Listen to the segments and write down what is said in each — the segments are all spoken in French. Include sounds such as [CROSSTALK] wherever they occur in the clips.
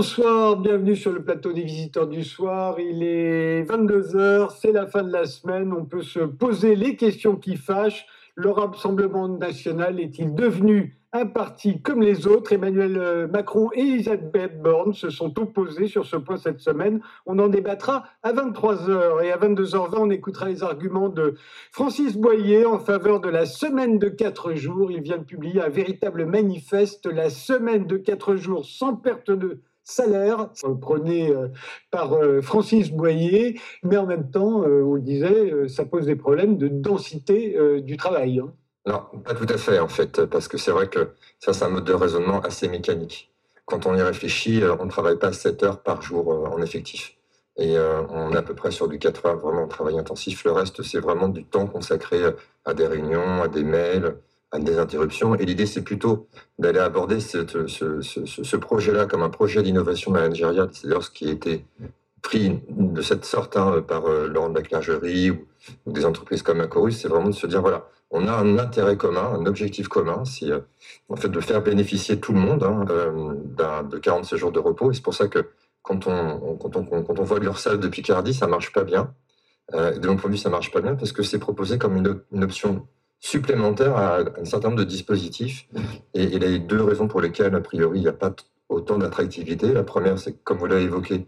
Bonsoir, bienvenue sur le plateau des visiteurs du soir. Il est 22h, c'est la fin de la semaine. On peut se poser les questions qui fâchent. Le Rassemblement national est-il devenu un parti comme les autres? Emmanuel euh, Macron et Elisabeth Borne se sont opposés sur ce point cette semaine. On en débattra à 23h et à 22h20, on écoutera les arguments de Francis Boyer en faveur de la semaine de quatre jours. Il vient de publier un véritable manifeste, la semaine de quatre jours sans perte de salaire, prôné euh, par euh, Francis Boyer, mais en même temps, on le disait, ça pose des problèmes de densité du travail. Hein. Non, pas tout à fait en fait, parce que c'est vrai que ça c'est un mode de raisonnement assez mécanique. Quand on y réfléchit, euh, on ne travaille pas 7 heures par jour euh, en effectif. Et euh, on est à peu près sur du 4 heures vraiment en travail intensif. Le reste, c'est vraiment du temps consacré à des réunions, à des mails, des interruptions. Et l'idée, c'est plutôt d'aller aborder ce, projet-là comme un projet d'innovation managériale. C'est-à-dire ce qui a été pris de cette sorte hein, par Laurent de la Clergerie ou, des entreprises comme Acorus, c'est vraiment de se dire, voilà, on a un intérêt commun, un objectif commun, c'est euh, en fait de faire bénéficier tout le monde hein, euh, de 46 jours de repos. Et c'est pour ça que quand on, quand on, quand on voit l'URSSAF de Picardie, ça marche pas bien. Euh, de mon point de vue, ça marche pas bien parce que c'est proposé comme une, option supplémentaire à un certain nombre de dispositifs. Et, il y a deux raisons pour lesquelles, a priori, il n'y a pas autant d'attractivité. La première, c'est comme vous l'avez évoqué,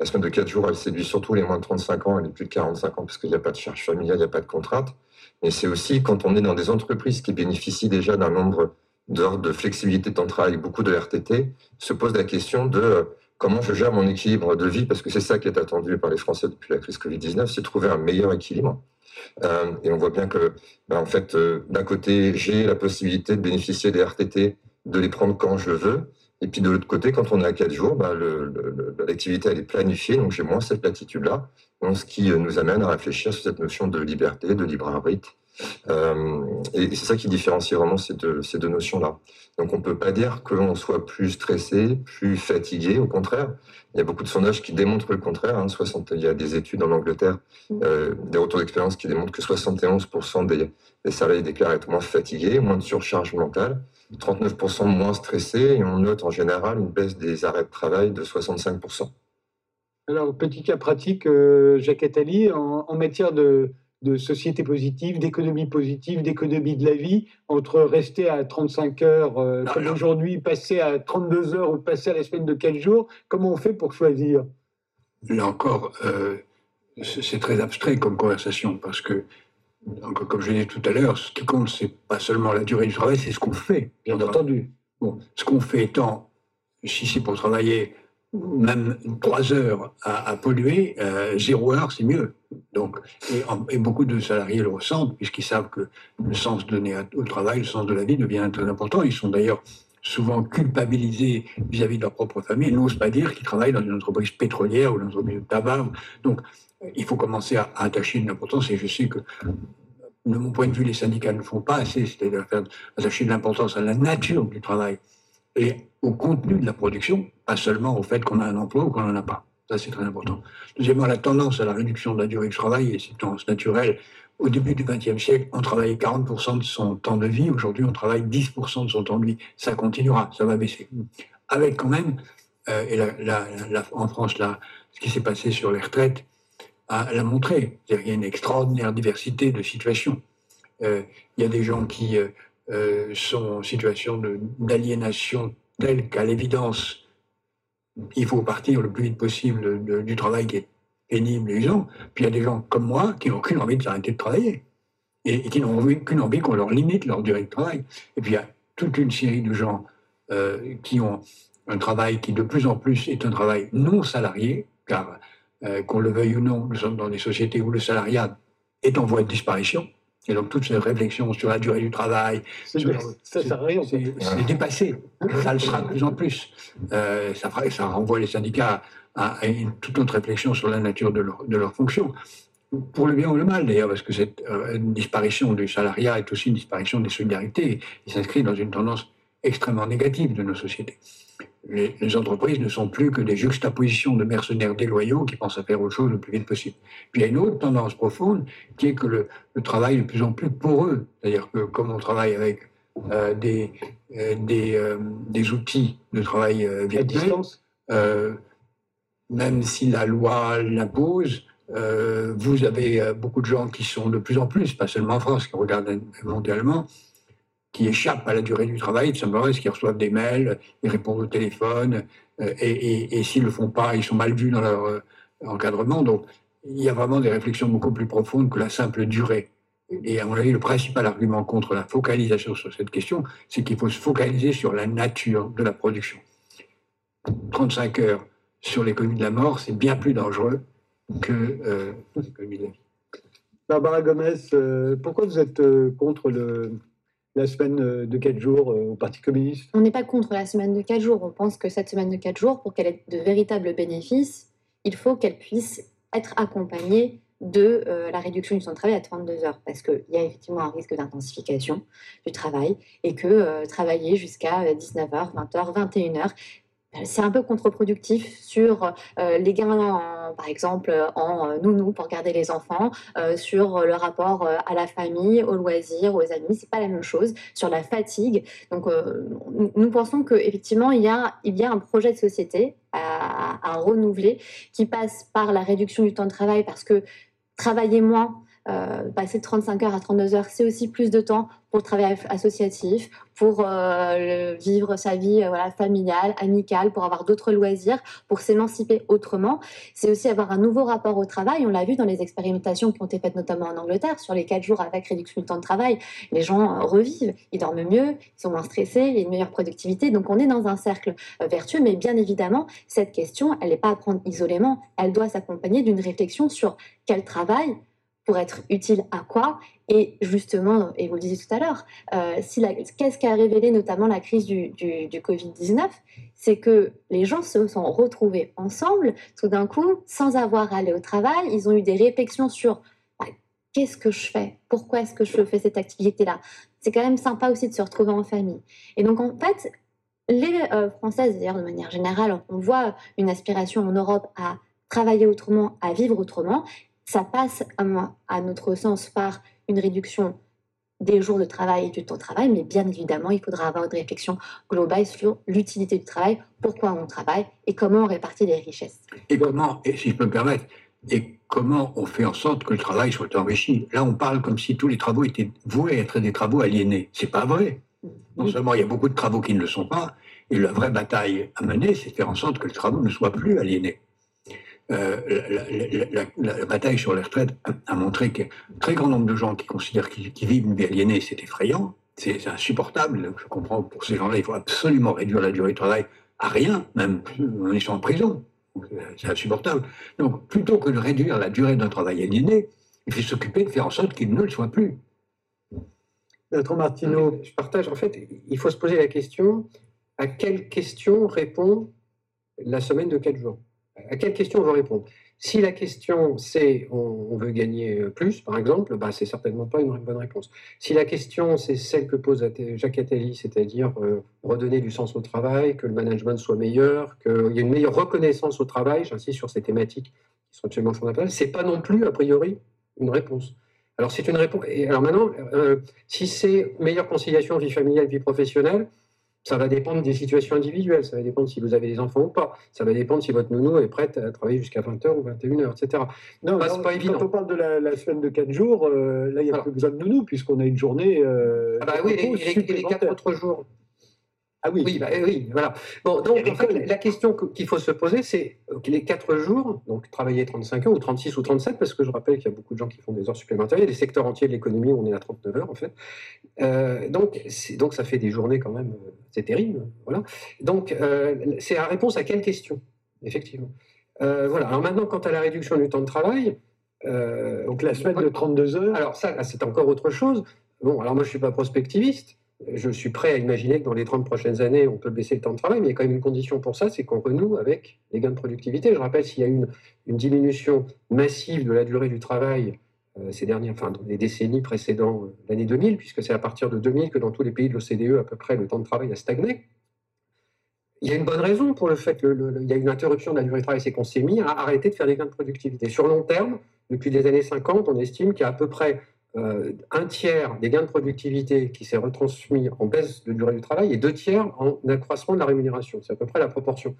la semaine de 4 jours, elle séduit surtout les moins de 35 ans et les plus de 45 ans parce qu'il n'y a pas de charge familiale, il n'y a pas de contrainte. Et c'est aussi quand on est dans des entreprises qui bénéficient déjà d'un nombre d'heures de flexibilité de temps de travail, beaucoup de RTT, se pose la question de euh, comment je gère mon équilibre de vie, parce que c'est ça qui est attendu par les Français depuis la crise Covid-19, c'est trouver un meilleur équilibre. Euh, et on voit bien que, ben, en fait, euh, d'un côté, j'ai la possibilité de bénéficier des RTT, de les prendre quand je veux, et puis de l'autre côté, quand on est à 4 jours, ben, l'activité elle est planifiée, donc j'ai moins cette latitude-là ce qui euh, nous amène à réfléchir sur cette notion de liberté, de libre arbitre. Euh, et, c'est ça qui différencie vraiment ces deux, ces deux notions-là. Donc on ne peut pas dire qu'on soit plus stressé, plus fatigué, au contraire. Il y a beaucoup de sondages qui démontrent le contraire. Hein. 60, il y a des études en Angleterre, mmh. euh, des retours d'expérience qui démontrent que 71% des, des salariés déclarent être moins fatigués, moins de surcharge mentale, 39% moins stressés, et on note en général une baisse des arrêts de travail de 65%. Alors, petit cas pratique, euh, Jacques Attali, en, matière de, société positive, d'économie positive, d'économie de la vie, entre rester à 35 heures euh, comme aujourd'hui, passer à 32 heures ou passer à la semaine de 4 jours, comment on fait pour choisir? Là encore, euh, c'est très abstrait comme conversation parce que, comme je l'ai dit tout à l'heure, ce qui compte, c'est pas seulement la durée du travail, c'est ce qu'on fait. Bien entendu. Bon, ce qu'on fait étant, si c'est pour travailler même trois heures à, polluer, euh, zéro heure, c'est mieux. Donc, et, beaucoup de salariés le ressentent, puisqu'ils savent que le sens donné au travail, le sens de la vie devient très important. Ils sont d'ailleurs souvent culpabilisés vis-à-vis de leur propre famille Ils n'osent pas dire qu'ils travaillent dans une entreprise pétrolière ou dans une entreprise de tabac. Donc, il faut commencer à, attacher une importance, et je sais que de mon point de vue, les syndicats ne font pas assez, c'est-à-dire attacher de l'importance à la nature du travail et au contenu de la production, pas seulement au fait qu'on a un emploi ou qu'on n'en a pas. Ça, c'est très important. Deuxièmement, la tendance à la réduction de la durée du travail, et c'est une tendance naturelle. Au début du XXe siècle, on travaillait 40% de son temps de vie. Aujourd'hui, on travaille 10% de son temps de vie. Ça continuera, ça va baisser. Avec quand même, euh, et en France, là, ce qui s'est passé sur les retraites l'a montré. Il y a une extraordinaire diversité de situations. Euh, il y a des gens qui euh, sont en situation d'aliénation telle qu'à l'évidence, il faut partir le plus vite possible du travail qui est pénible et usant. Puis il y a des gens comme moi qui n'ont aucune envie de s'arrêter de travailler et, qui n'ont aucune envie qu'on leur limite leur durée de travail. Et puis il y a toute une série de gens euh, qui ont un travail qui de plus en plus est un travail non salarié, car euh, qu'on le veuille ou non, nous sommes dans des sociétés où le salariat est en voie de disparition. Et donc toute cette réflexion sur la durée du travail. C'est dépassé. Ça le sera de plus en plus. Euh, ça, ça renvoie les syndicats à, une toute autre réflexion sur la nature de leur, de leur fonction. Pour le bien ou le mal d'ailleurs, parce que cette euh, disparition du salariat est aussi une disparition des solidarités. Il s'inscrit dans une tendance extrêmement négative de nos sociétés les, entreprises ne sont plus que des juxtapositions de mercenaires déloyaux qui pensent à faire autre chose le plus vite possible. Puis il y a une autre tendance profonde qui est que le, travail est de plus en plus poreux. C'est-à-dire que comme on travaille avec euh, des, euh, des, euh, des, outils de travail virtuel, même si la loi l'impose, vous avez beaucoup de gens qui sont de plus en plus, pas seulement en France, qui regardent mondialement, qui échappent à la durée du travail, de simplement qui reçoivent des mails, ils répondent au téléphone, et, et s'ils ne le font pas, ils sont mal vus dans leur encadrement. Donc, il y a vraiment des réflexions beaucoup plus profondes que la simple durée. Et à mon avis, le principal argument contre la focalisation sur cette question, c'est qu'il faut se focaliser sur la nature de la production. 35 heures sur l'économie de la mort, c'est bien plus dangereux que euh, l'économie de la vie. Barbara Gomez, euh, pourquoi vous êtes euh, contre le, la semaine de 4 jours au Parti communiste On n'est pas contre la semaine de 4 jours. On pense que cette semaine de 4 jours, pour qu'elle ait de véritables bénéfices, il faut qu'elle puisse être accompagnée de euh, la réduction du temps de travail à 32 heures, parce qu'il y a effectivement un risque d'intensification du travail et que euh, travailler jusqu'à 19h, 20h, 21h, c'est un peu contre-productif sur euh, les gains, par exemple, en nounou pour garder les enfants, sur le rapport à la famille, aux loisirs, aux amis. C'est pas la même chose. Sur la fatigue. Donc, nous pensons qu'effectivement, il y, a, il y a un projet de société à, à, renouveler qui passe par la réduction du temps de travail parce que travailler moins, euh, passer de 35 heures à 32 heures, c'est aussi plus de temps pour le travail associatif, pour euh, vivre sa vie euh, familiale, amicale, pour avoir d'autres loisirs, pour s'émanciper autrement. C'est aussi avoir un nouveau rapport au travail. On l'a vu dans les expérimentations qui ont été faites notamment en Angleterre sur les 4 jours avec réduction du temps de travail. Les gens revivent, ils dorment mieux, ils sont moins stressés, il y a une meilleure productivité. Donc on est dans un cercle vertueux, mais bien évidemment, cette question, elle n'est pas à prendre isolément, elle doit s'accompagner d'une réflexion sur quel travail pour être utile à quoi Et justement, et vous le disiez tout à l'heure, euh, si qu'est-ce qu'a révélé notamment la crise du, du, du Covid-19 C'est que les gens se sont retrouvés ensemble, tout d'un coup, sans avoir à aller au travail. Ils ont eu des réflexions sur bah, qu'est-ce que je fais? Pourquoi est-ce que je fais cette activité-là? C'est quand même sympa aussi de se retrouver en famille. Et donc, en fait, les euh, Françaises, d'ailleurs, de manière générale, on voit une aspiration en Europe à travailler autrement, à vivre autrement. Ça passe, à, notre sens, par une réduction des jours de travail et du temps de travail, mais bien évidemment, il faudra avoir une réflexion globale sur l'utilité du travail, pourquoi on travaille et comment on répartit les richesses. Et comment, et si je peux me permettre, et comment on fait en sorte que le travail soit enrichi. Là, on parle comme si tous les travaux étaient voués à être des travaux aliénés. C'est pas vrai. Non seulement il y a beaucoup de travaux qui ne le sont pas, et la vraie bataille à mener, c'est faire en sorte que le travail ne soit plus aliéné. Euh, la, bataille sur les retraites a montré qu'un très grand nombre de gens qui considèrent qu'ils vivent une vie aliénée, c'est effrayant, c'est insupportable. Je comprends que pour ces gens-là, il faut absolument réduire la durée du travail à rien, même en étant en prison. C'est insupportable. Donc, plutôt que de réduire la durée d'un travail aliéné, il faut s'occuper de faire en sorte qu'il ne le soit plus. Maître Martineau. Je partage. En fait, il faut se poser la question à quelle question répond la semaine de 4 jours? À quelle question on veut répondre Si la question c'est on, veut gagner plus, par exemple, bah, c'est certainement pas une bonne réponse. Si la question c'est celle que pose Jacques Attali, c'est-à-dire euh, redonner du sens au travail, que le management soit meilleur, qu'il y ait une meilleure reconnaissance au travail, j'insiste sur ces thématiques qui sont absolument fondamentales, c'est pas non plus a priori une réponse. Alors c'est une réponse. Alors maintenant, euh, si c'est meilleure conciliation vie familiale vie professionnelle, ça va dépendre des situations individuelles, ça va dépendre si vous avez des enfants ou pas, ça va dépendre si votre nounou est prête à travailler jusqu'à 20h ou 21h, etc. Non, pas, pas évident. Quand on parle de la, semaine de 4 jours, euh, là, il n'y a plus besoin de nounou, puisqu'on a une journée. Euh, ah bah oui, et, les 4 autres jours. Ah oui. Oui, bah, oui, voilà. Bon, donc en fait, la question qu'il faut se poser, c'est les 4 jours, donc travailler 35 heures ou 36 ou 37, parce que je rappelle qu'il y a beaucoup de gens qui font des heures supplémentaires. Il y a des secteurs entiers de l'économie où on est à 39 heures, en fait. Euh, donc, donc, ça fait des journées quand même, euh, c'est terrible. Voilà. Donc, euh, c'est la réponse à quelle question, effectivement. voilà. Alors maintenant, quant à la réduction du temps de travail. donc la semaine de 32 heures. Alors ça, c'est encore autre chose. Bon, alors moi, je ne suis pas prospectiviste je suis prêt à imaginer que dans les 30 prochaines années, on peut baisser le temps de travail, mais il y a quand même une condition pour ça, c'est qu'on renoue avec les gains de productivité. Je rappelle, s'il y a une, une diminution massive de la durée du travail euh, ces dernières, enfin, dans les décennies précédentes euh, l'année 2000, puisque c'est à partir de 2000 que dans tous les pays de l'OCDE, à peu près, le temps de travail a stagné. Il y a une bonne raison pour le fait qu'il y a une interruption de la durée du travail, c'est qu'on s'est mis à arrêter de faire des gains de productivité. Sur long terme, depuis les années 50, on estime qu'il y a à peu près euh, un tiers des gains de productivité qui s'est retransmis en baisse de durée du travail et deux tiers en accroissement de la rémunération. C'est à peu près la proportion.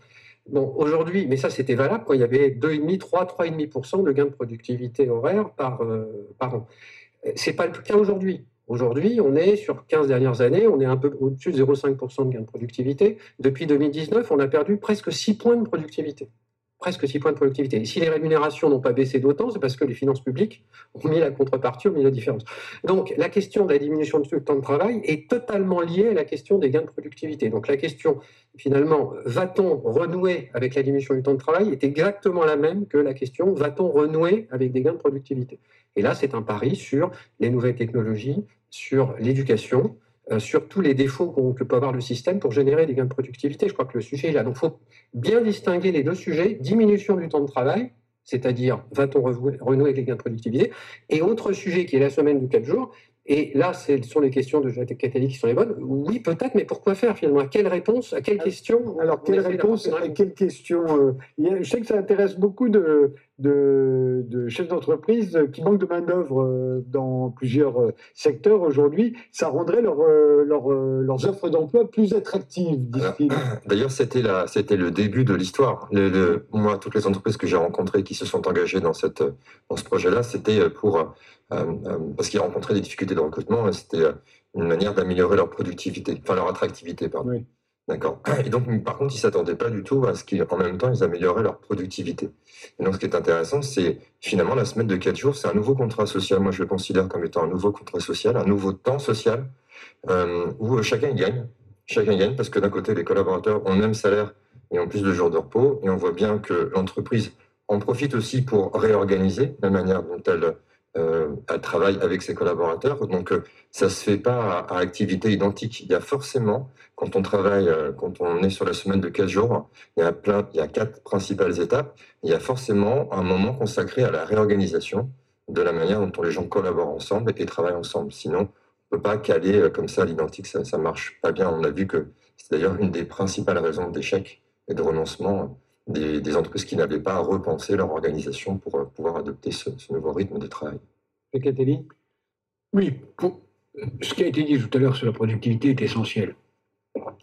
Bon, aujourd'hui, mais ça c'était valable quand il y avait 2,5, 3, 3,5% de gains de productivité horaire par, euh, par an. C'est pas le cas aujourd'hui. Aujourd'hui, on est sur 15 dernières années, on est un peu au-dessus de 0,5% de gains de productivité. Depuis 2019, on a perdu presque 6 points de productivité presque 6 points de productivité. Et si les rémunérations n'ont pas baissé d'autant, c'est parce que les finances publiques ont mis la contrepartie, ont mis la différence. Donc la question de la diminution du temps de travail est totalement liée à la question des gains de productivité. Donc la question, finalement, va-t-on renouer avec la diminution du temps de travail est exactement la même que la question, va-t-on renouer avec des gains de productivité? Et là, c'est un pari sur les nouvelles technologies, sur l'éducation, sur tous les défauts que peut avoir le système pour générer des gains de productivité. Je crois que le sujet est là. Donc il faut bien distinguer les deux sujets, diminution du temps de travail, c'est-à-dire va-t-on renouer avec les gains de productivité, et autre sujet qui est la semaine du 4 jours, et là, ce sont les questions de Catali qui sont les bonnes. Oui, peut-être, mais pourquoi faire finalement? À quelle réponse À quelle question Alors, quelle réponse À quelle question euh, Je sais que ça intéresse beaucoup de, de, chefs d'entreprise qui manquent de main-d'œuvre euh, dans plusieurs euh, secteurs aujourd'hui. Ça rendrait leur, leurs offres d'emploi plus attractives, [CLEARS THROAT] D'ailleurs, c'était, c'était le début de l'histoire. moi, toutes les entreprises que j'ai rencontrées qui se sont engagées dans, cette, dans ce projet-là, c'était pour euh, euh, parce qu'ils rencontraient des difficultés de recrutement, c'était euh, une manière d'améliorer leur productivité, enfin leur attractivité, pardon. D'accord. Et donc, par contre, ils ne s'attendaient pas du tout à ce qu'en même temps, ils amélioraient leur productivité. Et donc, ce qui est intéressant, c'est finalement la semaine de 4 jours, c'est un nouveau contrat social. Moi, je le considère comme étant un nouveau contrat social, un nouveau temps social, où chacun gagne. Chacun gagne parce que d'un côté, les collaborateurs ont le même salaire et ont plus de jours de repos. Et on voit bien que l'entreprise en profite aussi pour réorganiser la manière dont elle euh, à travail avec ses collaborateurs. Donc, euh, ça se fait pas à, activité identique. Il y a forcément, quand on travaille, euh, quand on est sur la semaine de 15 jours, il y a plein, il y a quatre principales étapes. Il y a forcément un moment consacré à la réorganisation de la manière dont les gens collaborent ensemble et travaillent ensemble. Sinon, on peut pas caler comme ça l'identique, ça, ça marche pas bien. On a vu que c'est d'ailleurs une des principales raisons d'échec et de renoncement des, entreprises qui n'avaient pas repensé leur organisation pour euh, pouvoir adopter ce, nouveau rythme de travail. Oui, ce qui a été dit tout à l'heure sur la productivité est essentiel.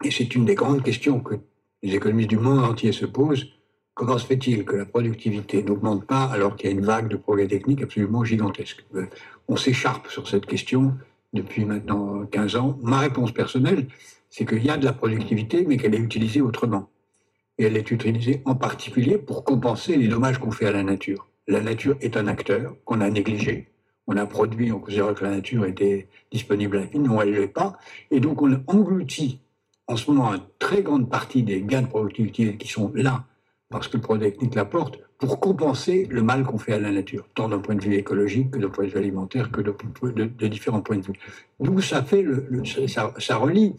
Et c'est une des grandes questions que les économistes du monde entier se posent. Comment se fait-il que la productivité n'augmente pas alors qu'il y a une vague de progrès techniques absolument gigantesque? Euh, On s'écharpe sur cette question depuis maintenant 15 ans. Ma réponse personnelle, c'est qu'il y a de la productivité, mais qu'elle est utilisée autrement et elle est utilisée en particulier pour compenser les dommages qu'on fait à la nature. La nature est un acteur qu'on a négligé. On a produit, on considère que la nature était disponible à l'infini, non, elle ne l'est pas. Et donc on engloutit en ce moment une très grande partie des gains de productivité qui sont là, parce que le produit technique l'apporte, pour compenser le mal qu'on fait à la nature, tant d'un point de vue écologique que d'un point de vue alimentaire, que de, différents points de vue. D'où ça, relie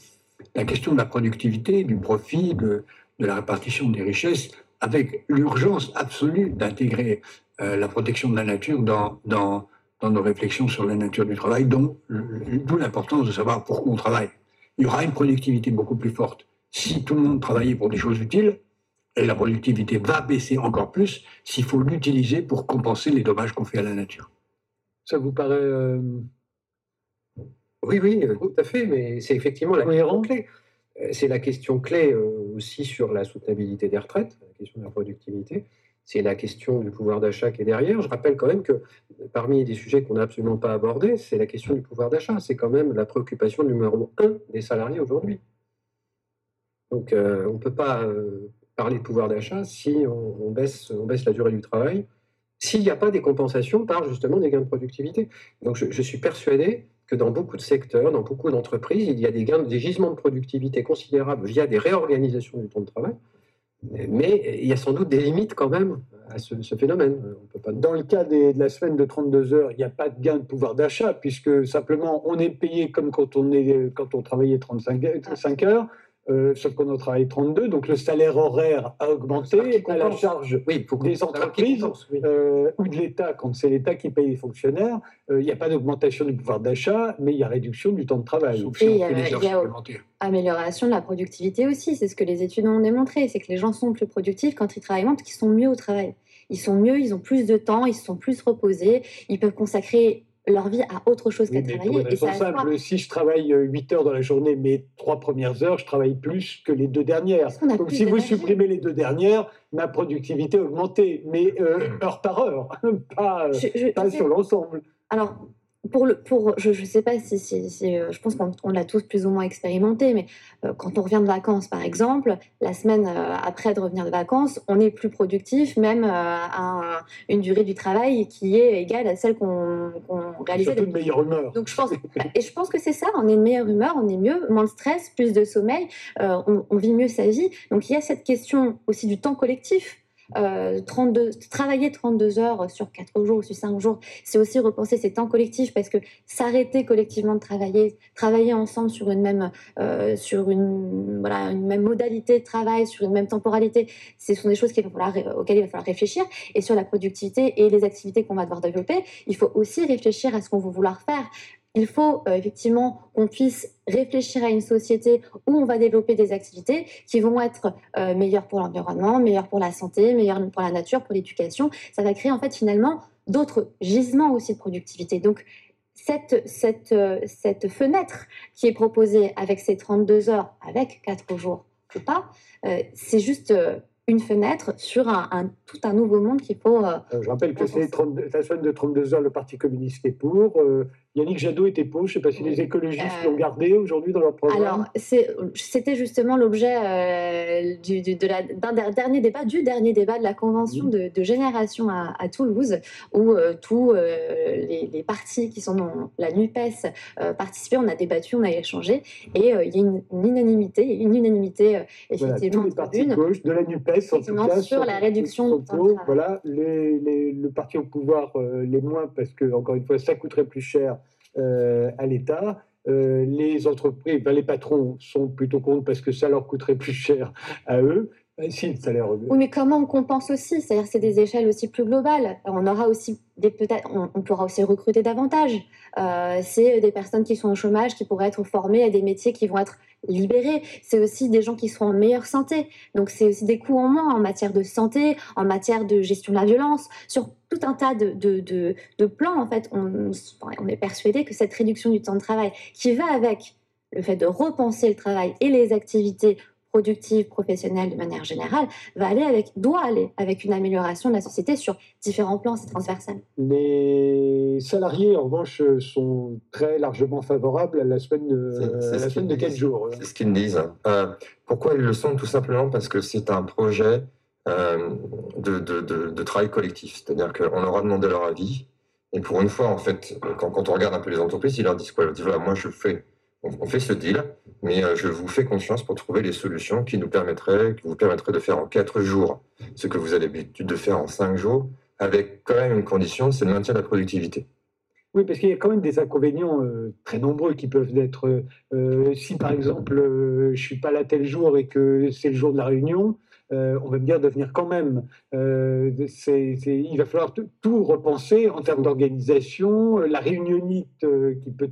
la question de la productivité, du profit, de, de la répartition des richesses avec l'urgence absolue d'intégrer euh, la protection de la nature dans, dans, dans, nos réflexions sur la nature du travail, d'où l'importance de savoir pourquoi on travaille. Il y aura une productivité beaucoup plus forte si tout le monde travaillait pour des choses utiles, et la productivité va baisser encore plus s'il faut l'utiliser pour compenser les dommages qu'on fait à la nature. Ça vous paraît... Euh, oui, oui, tout à fait, mais c'est effectivement la clé. Euh, c'est la question clé euh, aussi sur la soutenabilité des retraites, la question de la productivité. C'est la question du pouvoir d'achat qui est derrière. Je rappelle quand même que parmi des sujets qu'on n'a absolument pas abordés, c'est la question du pouvoir d'achat. C'est quand même la préoccupation numéro un des salariés aujourd'hui. Donc euh, on ne peut pas parler de pouvoir d'achat si on baisse la durée du travail, s'il n'y a pas des compensations par justement des gains de productivité. Donc je suis persuadé que dans beaucoup de secteurs, dans beaucoup d'entreprises, il y a des gains, des gisements de productivité considérables via des réorganisations du temps de travail. Mais il y a sans doute des limites quand même à ce, phénomène. Dans le cas de la semaine de 32 heures, il n'y a pas de gain de pouvoir d'achat, puisque simplement on est payé comme quand on, est, quand on travaillait 35 heures. Euh, sauf qu'on a travaillé 32, donc le salaire horaire a augmenté à la charge oui, des entreprises euh, ou de l'État, quand c'est l'État qui paye les fonctionnaires. Euh, il n'y a pas d'augmentation du pouvoir d'achat, mais il y a réduction du temps de travail. Et il y a, amélioration de la productivité aussi, c'est ce que les études ont démontré, c'est que les gens sont plus productifs quand ils travaillent moins parce qu'ils sont mieux au travail. Ils sont mieux, ils ont plus de temps, ils se sont plus reposés, ils peuvent consacrer leur vie à autre chose qu'à Oui, travailler. c'est simple, si je travaille 8 heures dans la journée, mes trois premières heures, je travaille plus que les deux dernières. Donc si vous supprimez les deux dernières, ma productivité a augmenté, mais euh, heure par heure, [LAUGHS] pas, euh, Je- je- pas je- sur l'ensemble. Alors, pour le, pour, je ne sais pas si, si- si, euh, je pense qu'on on l'a tous plus ou moins expérimenté, mais euh, quand on revient de vacances, par exemple, la semaine euh, après de revenir de vacances, on est plus productif, même euh, à un- une durée du travail qui est égale à celle qu'on qu'on réalisait Surtout de meilleure humeur. donc je pense, et je pense que c'est ça, on est de meilleure humeur, on est mieux, moins de stress, plus de sommeil, on, on vit mieux sa vie. Donc il y a cette question aussi du temps collectif. Euh, 32, travailler 32 heures sur 4 jours ou sur 5 jours, c'est aussi repenser ces temps collectifs parce que s'arrêter collectivement de travailler, travailler ensemble sur une même, euh, sur une, voilà, une même modalité de travail, sur une même temporalité, ce sont des choses qu'il va falloir, auxquelles il va falloir réfléchir. Et sur la productivité et les activités qu'on va devoir développer, il faut aussi réfléchir à ce qu'on va vouloir faire. Il faut euh, effectivement qu'on puisse réfléchir à une société où on va développer des activités qui vont être euh, meilleures pour l'environnement, meilleures pour la santé, meilleures pour la nature, pour l'éducation. Ça va créer en fait finalement d'autres gisements aussi de productivité. Donc cette, cette, euh, cette fenêtre qui est proposée avec ces 32 heures, avec 4 jours ou pas, c'est juste une fenêtre sur un, un- tout un nouveau monde qu'il faut... euh, je rappelle que c'est pense- 32 la semaine de 32 heures, le Parti communiste est pour. Euh, Yannick Jadot était pour. Je ne sais pas si les écologistes Euh, l'ont gardé aujourd'hui dans leur programme. Alors, c'était justement l'objet euh, du, du- de la- d'un der- dernier débat, du dernier débat de la convention de, de génération à, à Toulouse, où euh, tous les, les partis qui sont dans la NUPES participaient, on a débattu, on a échangé, et il y a une, une unanimité, une unanimité euh, Voilà, effectivement tous les de gauche, de la NUPES, en tout Effectivement, cas, sur la réduction du temps. Voilà, les, les- le parti au pouvoir, les moins, parce que, encore une fois, ça coûterait plus cher à l'État. Euh, les entreprises, les patrons sont plutôt contre parce que ça leur coûterait plus cher à eux. Oui, mais comment on compense aussi? C'est-à-dire, c'est des échelles aussi plus globales. On aura aussi des peut-être, on, pourra aussi recruter davantage. Euh, c'est des personnes qui sont au chômage qui pourraient être formées à des métiers qui vont être libérés. C'est aussi des gens qui seront en meilleure santé. Donc, c'est aussi des coûts en moins en matière de santé, en matière de gestion de la violence, sur tout un tas de, plans. En fait, on est persuadé que cette réduction du temps de travail, qui va avec le fait de repenser le travail et les activités productive, professionnelle de manière générale, va aller avec, doit aller avec une amélioration de la société sur différents plans, c'est transversal. Les salariés, en revanche, sont très largement favorables à la semaine de, C'est- c'est la semaine de 4 disent. jours. C'est ce qu'ils me disent. Euh, pourquoi ils le sont? Tout simplement parce que c'est un projet euh, de, de- de- de travail collectif. C'est-à-dire qu'on leur a demandé leur avis. Et pour une fois, en fait, quand, quand on regarde un peu les entreprises, ils leur disent quoi? Ils leur disent voilà, moi je fais, on, fait ce deal, mais euh, je vous fais confiance pour trouver les solutions qui nous permettraient, qui vous permettraient de faire en quatre jours ce que vous avez l'habitude de faire en cinq jours, avec quand même une condition, c'est le maintien de la productivité. Oui, parce qu'il y a quand même des inconvénients euh, très nombreux qui peuvent être. euh, si par exemple, euh, je suis pas là tel jour et que c'est le jour de la réunion, euh, on va me dire de venir quand même. Euh, c'est- c'est- il va falloir tout- tout repenser en termes d'organisation, euh, la réunionnite qui peut.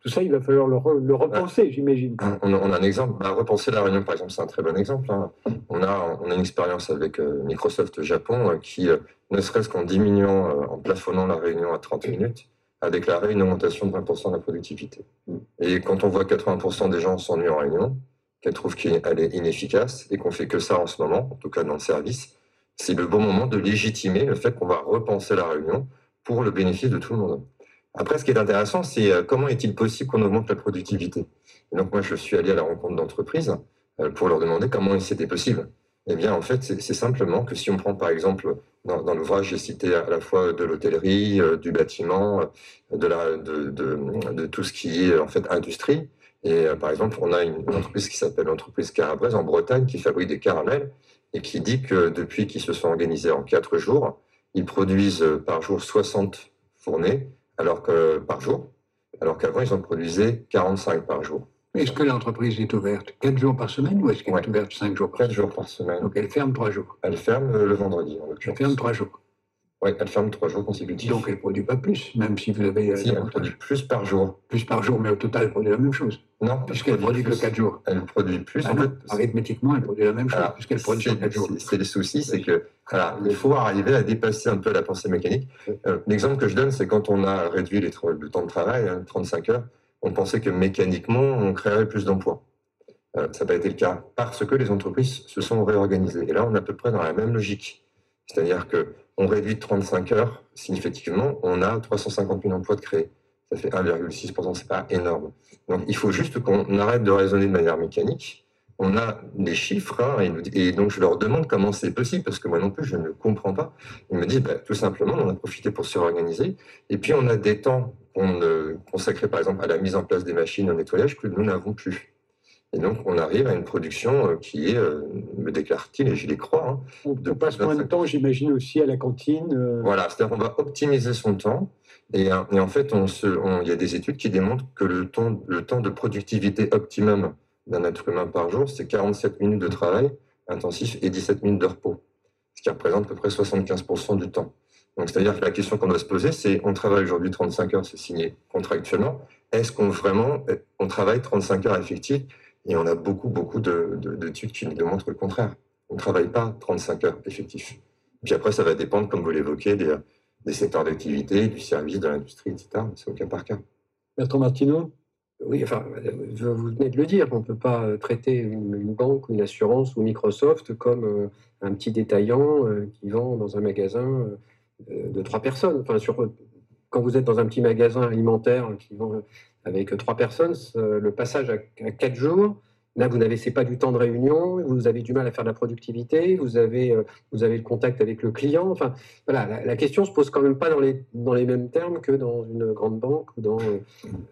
tout ça, il va falloir le, re- le repenser, j'imagine. On a, on a un exemple, bah, repenser la réunion par exemple, c'est un très bon exemple. hein. On, a, on a une expérience avec Microsoft Japon qui, ne serait-ce qu'en diminuant, en plafonnant la réunion à 30 minutes, a déclaré une augmentation de 20% de la productivité. Et quand on voit que 80% des gens s'ennuient en réunion, qu'elles trouvent qu'elle est inefficace et qu'on fait que ça en ce moment, en tout cas dans le service, c'est le bon moment de légitimer le fait qu'on va repenser la réunion pour le bénéfice de tout le monde. Après, ce qui est intéressant, c'est euh, comment est-il possible qu'on augmente la productivité? Et donc moi, je suis allé à la rencontre d'entreprises euh, pour leur demander comment c'était possible. Eh bien, en fait, c'est simplement que si on prend par exemple, dans, l'ouvrage, j'ai cité à la fois de l'hôtellerie, euh, du bâtiment, de, de tout ce qui est en fait industrie. Et euh, par exemple, on a une, une entreprise qui s'appelle l'entreprise Carabrese en Bretagne qui fabrique des caramels et qui dit que depuis qu'ils se sont organisés en quatre jours, ils produisent euh, par jour 60 fournées alors que, par jour, alors qu'avant, ils en produisaient 45 par jour. Est-ce que l'entreprise est ouverte 4 jours par semaine ou est-ce qu'elle Ouais. est ouverte 5 jours par 4 semaine? jours par semaine. Donc elle ferme 3 jours. Elle ferme euh, le vendredi, en Elle l'occurrence. ferme 3 jours. Oui, elle ferme trois jours consécutifs. Donc elle ne produit pas plus, même si vous avez. euh, si, elle produit plus par jour. plus par jour, mais au total, elle produit la même chose. Non, Puisqu'elle produit que plus. 4 jours. Elle produit plus. Ah en non, fait, arithmétiquement, elle produit la même chose, Alors, puisqu'elle produit 4 jours. c'est- le souci, c'est que voilà, il faut arriver à dépasser un peu la pensée mécanique. Euh, L'exemple que je donne, c'est quand on a réduit les le temps de travail, hein, 35 heures, on pensait que mécaniquement, on créerait plus d'emplois. Euh, ça n'a pas été le cas parce que les entreprises se sont réorganisées. Et là, on est à peu près dans la même logique. C'est-à-dire que on réduit de 35 heures, significativement, on a 350 000 emplois de créés. Ça fait 1,6%, c'est pas énorme. Donc, il faut juste qu'on arrête de raisonner de manière mécanique on a des chiffres, hein, et, donc je leur demande comment c'est possible, parce que moi non plus, je ne comprends pas. Ils me disent, bah, tout simplement, on a profité pour se réorganiser, et puis on a des temps qu'on consacrait par exemple à la mise en place des machines, au nettoyage, que nous n'avons plus. Et donc on arrive à une production euh, qui est, euh, me déclare-t-il, et je les crois, hein, On, De on passe moins de 25. temps, j'imagine, aussi à la cantine. euh, Voilà, c'est-à-dire qu'on va optimiser son temps. Et, et en fait, il y a des études qui démontrent que le temps, le temps de productivité optimum d'un être humain par jour, c'est 47 minutes de travail intensif et 17 minutes de repos, ce qui représente à peu près 75% du temps. Donc, c'est-à-dire que la question qu'on doit se poser, c'est on travaille aujourd'hui 35 heures, c'est signé contractuellement. Est-ce qu'on vraiment, on travaille 35 heures effectives Et on a beaucoup, beaucoup de- de- d'études qui nous démontrent le contraire. On ne travaille pas 35 heures effectives. Puis après, ça va dépendre, comme vous l'évoquez, des, des secteurs d'activité, du service, de l'industrie, etc. C'est au cas par cas. Bertrand Martineau? Oui, enfin, euh, vous venez de le dire, on ne peut pas euh, traiter une, une banque une assurance ou Microsoft comme euh, un petit détaillant euh, qui vend dans un magasin euh, de trois personnes. Enfin, sur, quand vous êtes dans un petit magasin alimentaire qui vend avec trois personnes, le passage à, quatre jours, là, vous n'avez pas du temps de réunion, vous avez du mal à faire de la productivité, vous avez, euh, vous avez le contact avec le client. Enfin, voilà, la, la question se pose quand même pas dans les, dans les mêmes termes que dans une grande banque ou dans, euh,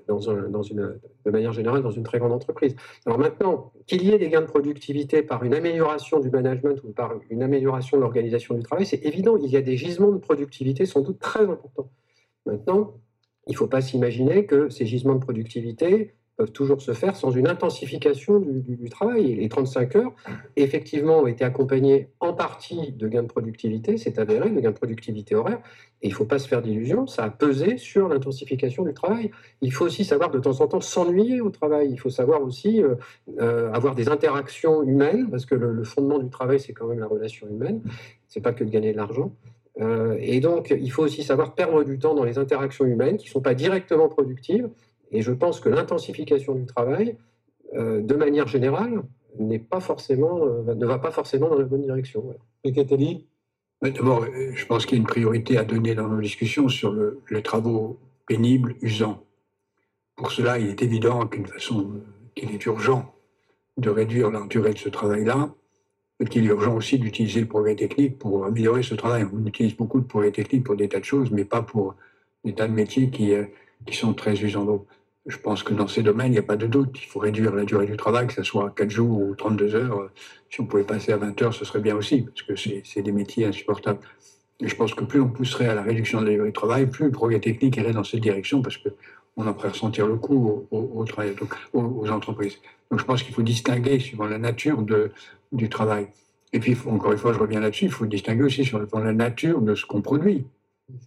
dans, un, dans une, de manière générale dans une très grande entreprise. Alors maintenant, qu'il y ait des gains de productivité par une amélioration du management ou par une amélioration de l'organisation du travail, c'est évident, il y a des gisements de productivité sans doute très importants. Maintenant, il ne faut pas s'imaginer que ces gisements de productivité peuvent toujours se faire sans une intensification du, travail. Les 35 heures, effectivement, ont été accompagnés en partie de gains de productivité, c'est avéré, de gains de productivité horaire. Et il ne faut pas se faire d'illusions, ça a pesé sur l'intensification du travail. Il faut aussi savoir de temps en temps s'ennuyer au travail. Il faut savoir aussi euh, euh, avoir des interactions humaines, parce que le, fondement du travail, c'est quand même la relation humaine. C'est pas que de gagner de l'argent. Euh, et donc, il faut aussi savoir perdre du temps dans les interactions humaines qui ne sont pas directement productives. Et je pense que l'intensification du travail, euh, de manière générale, n'est pas forcément, euh, ne va pas forcément dans la bonne direction. Voilà. Et Mais D'abord, je pense qu'il y a une priorité à donner dans nos discussions sur le- les travaux pénibles, usants. Pour cela, il est évident qu'une façon, qu'il est urgent de réduire la durée de ce travail-là, et qu'il est urgent aussi d'utiliser le progrès technique pour améliorer ce travail. On utilise beaucoup de progrès technique pour des tas de choses, mais pas pour des tas de métiers qui, euh, qui sont très usants. Donc, je pense que dans ces domaines, il n'y a pas de doute. Il faut réduire la durée du travail, que ce soit 4 jours ou 32 heures. Si on pouvait passer à 20 heures, ce serait bien aussi, parce que c'est des métiers insupportables. Je pense que plus on pousserait à la réduction de la durée du travail, plus le progrès technique irait dans cette direction, parce qu'on en ferait ressentir le coût aux, entreprises. Donc je pense qu'il faut distinguer suivant la nature de, du travail. Et puis, encore une fois, je reviens là-dessus, il faut distinguer aussi sur la nature de ce qu'on produit.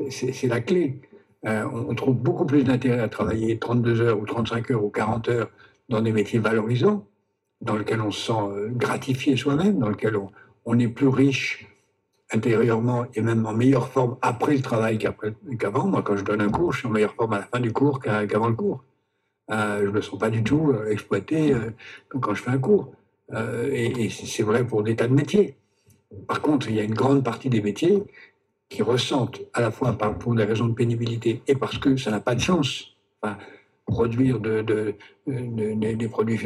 C'est- la clé. Euh, on, on trouve beaucoup plus d'intérêt à travailler 32 heures ou 35 heures ou 40 heures dans des métiers valorisants, dans lesquels on se sent euh, gratifié soi-même, dans lesquels on, on est plus riche intérieurement et même en meilleure forme après le travail qu'avant. Moi, quand je donne un cours, je suis en meilleure forme à la fin du cours qu'avant le cours. Euh, je ne me sens pas du tout euh, exploité euh, quand je fais un cours. Et c'est vrai pour des tas de métiers. Par contre, il y a une grande partie des métiers qui ressentent, à la fois pour des raisons de pénibilité et parce que ça n'a pas de sens, enfin, produire de- de- de- des produits